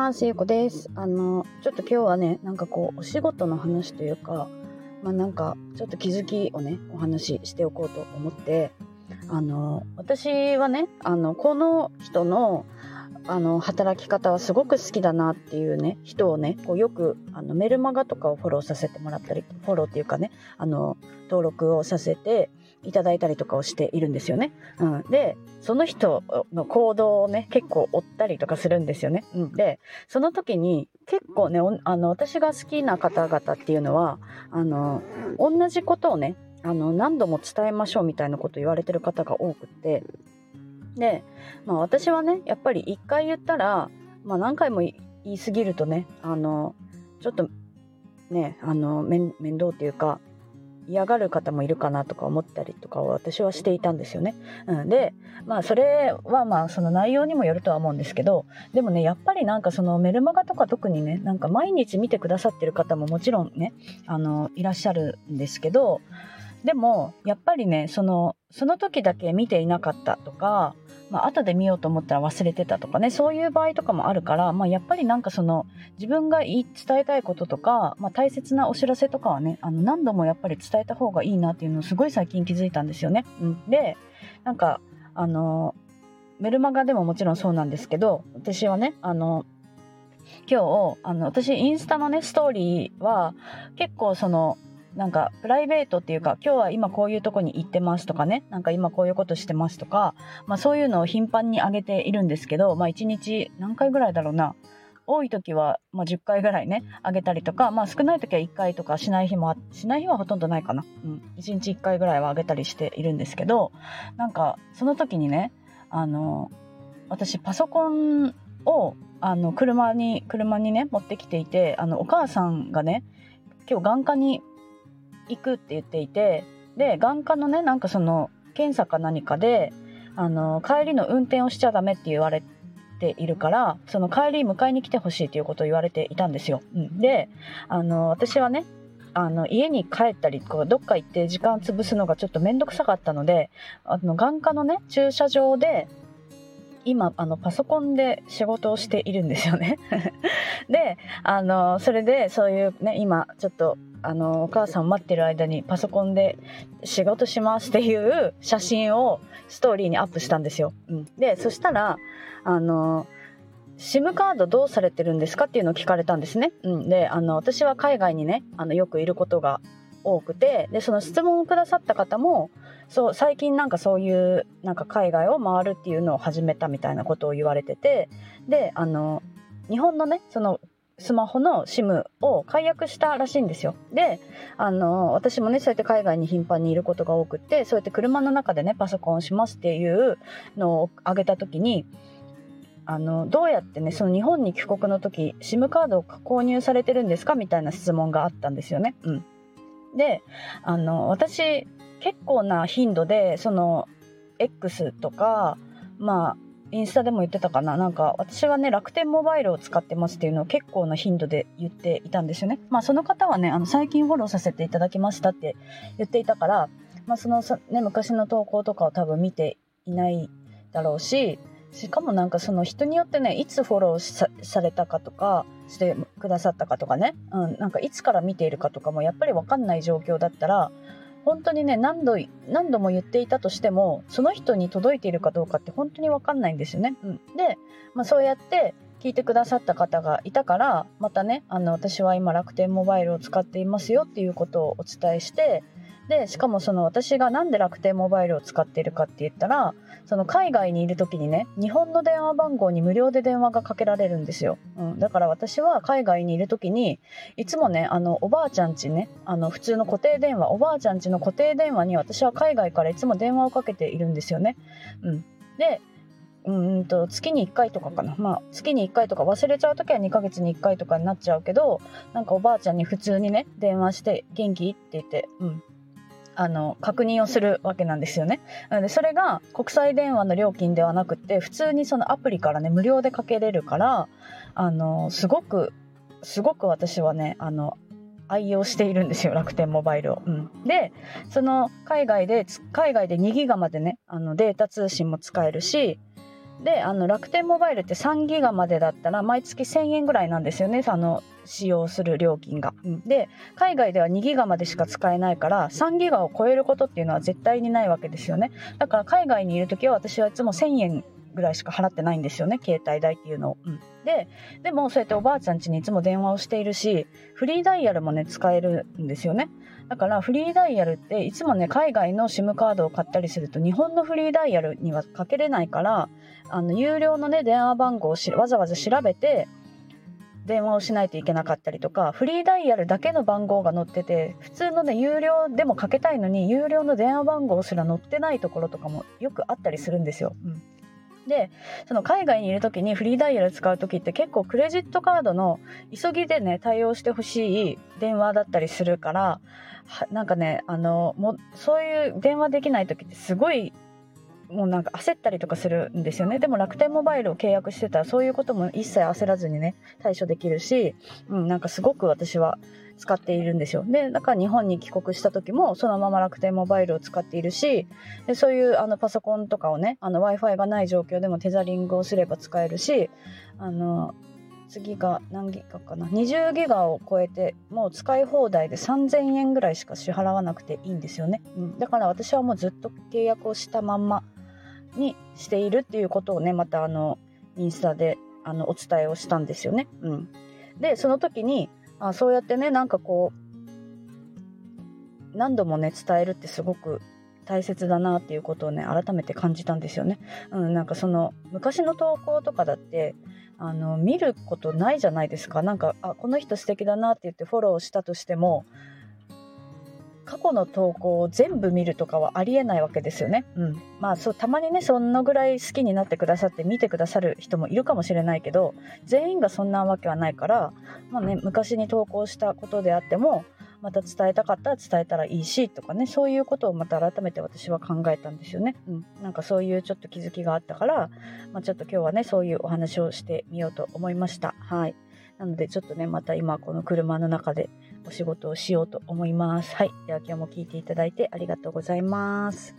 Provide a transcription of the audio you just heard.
ます。ゆこです。あの、ちょっと今日はね、なんかこう、お仕事の話というか、まあなんか、ちょっと気づきをね、お話ししておこうと思って、あの、私はね、あの、この人の、あの、働き方はすごく好きだなっていうね、人をね、こうよく、あの、メルマガとかをフォローさせてもらったり、フォローっていうかね、あの、登録をさせていただいたりとかをしているんですよね。うん。で、その人の行動をね、結構追ったりとかするんですよね。うん。で、その時に結構ね、あの、私が好きな方々っていうのは、あの、同じことをね、あの、何度も伝えましょうみたいなこと言われてる方が多くて、で、まあ私はね、やっぱり一回言ったら、まあ何回も言い過ぎるとね、あの、ちょっとね、あの、面面倒っていうか、嫌がる方もいるかなとか思ったりとかを私はしていたんですよね。うん、でまあそれはまあその内容にもよるとは思うんですけどでもねやっぱりなんかそのメルマガとか特にねなんか毎日見てくださってる方ももちろんねあのいらっしゃるんですけどでもやっぱりねそのその時だけ見ていなかったとかまあ後で見ようと思ったら忘れてたとかねそういう場合とかもあるから、まあ、やっぱりなんかその自分が言い伝えたいこととか、まあ、大切なお知らせとかはねあの何度もやっぱり伝えた方がいいなっていうのをすごい最近気づいたんですよね。うん、でなんかあのメルマガでももちろんそうなんですけど私はねあの今日あの私インスタのねストーリーは結構そのなんかプライベートっていうか今日は今こういうとこに行ってますとかね。なんか今こういうことしてますとか、まあ、そういうのを頻繁に上げているんですけど、まあ、1日何回ぐらいだろうな。多い時は、まあ、10回ぐらいね上げたりとか、まあ、少ない時は1回とかしない日もしない日はほとんどないかな、うん、1日1回ぐらいは上げたりしているんですけどなんかその時にねあの私パソコンをあの車に車にね持ってきていてあのお母さんがね今日眼科に行くって言っていてで眼科のねなんかその検査か何かであの帰りの運転をしちゃダメって言われているからその帰り迎えに来てほしいということを言われていたんですよ。うん、であの私はねあの家に帰ったりこうどっか行って時間潰すのがちょっと面倒くさかったのであの眼科のね駐車場で今あのパソコンで仕事をしているんですよね。であのそれでそういうね今ちょっとあのお母さんを待ってる間にパソコンで仕事しますっていう写真をストーリーにアップしたんですよ。うん、でそしたらあの SIM カードどうされてるんですかっていうのを聞かれたんですね。うん、であの私は海外にねあのよくいることが多くてでその質問をくださった方もそう最近なんかそういうなんか海外を回るっていうのを始めたみたいなことを言われててであの日本のねそのスマホの SIM を解約したらしいんですよ。で、あの、私もね、そうやって海外に頻繁にいることが多くて、そうやって車の中でね、パソコンをしますっていうのをあげた時に、あの、どうやってね、その日本に帰国の時、SIM カードを購入されてるんですかみたいな質問があったんですよね。うん。で、あの、私、結構な頻度で、その、X とか、まあ、インスタでも言ってたかななんか私はね楽天モバイルを使ってますっていうのを結構な頻度で言っていたんですよね。まあその方はねあの最近フォローさせていただきましたって言っていたから、まあ、そのね昔の投稿とかを多分見ていないだろうししかもなんかその人によってねいつフォローされたかとかしてくださったかとかね、うん、なんかいつから見ているかとかもやっぱり分かんない状況だったら本当にね何度何度も言っていたとしてもその人に届いているかどうかって本当に分かんないんですよね。うん、で、まあ、そうやって聞いてくださった方がいたからまたねあの私は今楽天モバイルを使っていますよっていうことをお伝えしてでしかもその私が何で楽天モバイルを使っているかって言ったらその海外にいる時にね日本の電話番号に無料で電話がかけられるんですよ、うん、だから私は海外にいる時にいつもねあのおばあちゃんちねあの普通の固定電話おばあちゃんちの固定電話に私は海外からいつも電話をかけているんですよね、うん、でうんと月に1回とかかな、まあ、月に1回とか忘れちゃう時は2ヶ月に1回とかになっちゃうけどなんかおばあちゃんに普通にね電話して「元気?」って言って、うん、あの確認をするわけなんですよね。なのでそれが国際電話の料金ではなくて普通にそのアプリからね無料でかけれるからあのすごくすごく私はねあの愛用しているんですよ楽天モバイルを。うん、でその海外で海外で2ギガまでねあのデータ通信も使えるしであの楽天モバイルって3ギガまでだったら毎月1000円ぐらいなんですよねあの使用する料金が。で海外では2ギガまでしか使えないから3ギガを超えることっていうのは絶対にないわけですよね。だから海外にいる時は私はいつも1000円ぐらいしか払ってないんですよね携帯代っていうのを。うん、ででもそうやっておばあちゃん家にいつも電話をしているしフリーダイヤルもね使えるんですよね。だからフリーダイヤルっていつもね海外の SIM カードを買ったりすると日本のフリーダイヤルにはかけれないからあの有料のね電話番号をわざわざ調べて電話をしないといけなかったりとかフリーダイヤルだけの番号が載ってて普通のね有料でもかけたいのに有料の電話番号すら載ってないところとかもよくあったりするんですよ。うんでその海外にいる時にフリーダイヤル使う時って結構クレジットカードの急ぎでね対応してほしい電話だったりするからなんかねあのもそういう電話できない時ってすごいもうなんか焦ったりとかするんですよね。でも楽天モバイルを契約してたらそういうことも一切焦らずにね対処できるし、うん、なんかすごく私は使っているんですよ。でだから日本に帰国した時もそのまま楽天モバイルを使っているしでそういうあのパソコンとかをね w i f i がない状況でもテザリングをすれば使えるしあの次が何ギガかな？20ギガを超えてもう使い放題で3000円ぐらいしか支払わなくていいんですよね、うん、だから私はもうずっと契約をしたまんまにしているっていうことをねまたあのインスタであのお伝えをしたんですよね。うん、でその時にあそうやってねなんかこう何度もね伝えるってすごく大切だなっていうことをね改めて感じたんですよね。うん、なんかその昔の投稿とかだってあの見ることないじゃないですか。なんかあこの人素敵だなって言ってフォローしたとしても過去の投稿を全部見るとかはありえないわけですよね。うん、まあそうたまにねそんなぐらい好きになってくださって見てくださる人もいるかもしれないけど全員がそんなわけはないから、まあね、昔に投稿したことであってもまた伝えたかったら伝えたらいいしとかねそういうことをまた改めて私は考えたんですよね。うん、なんかそういうちょっと気づきがあったから、まあ、ちょっと今日はねそういうお話をしてみようと思いました。はい。なのでちょっとねまた今この車の中でお仕事をしようと思います。はい。では今日も聞いていただいてありがとうございます。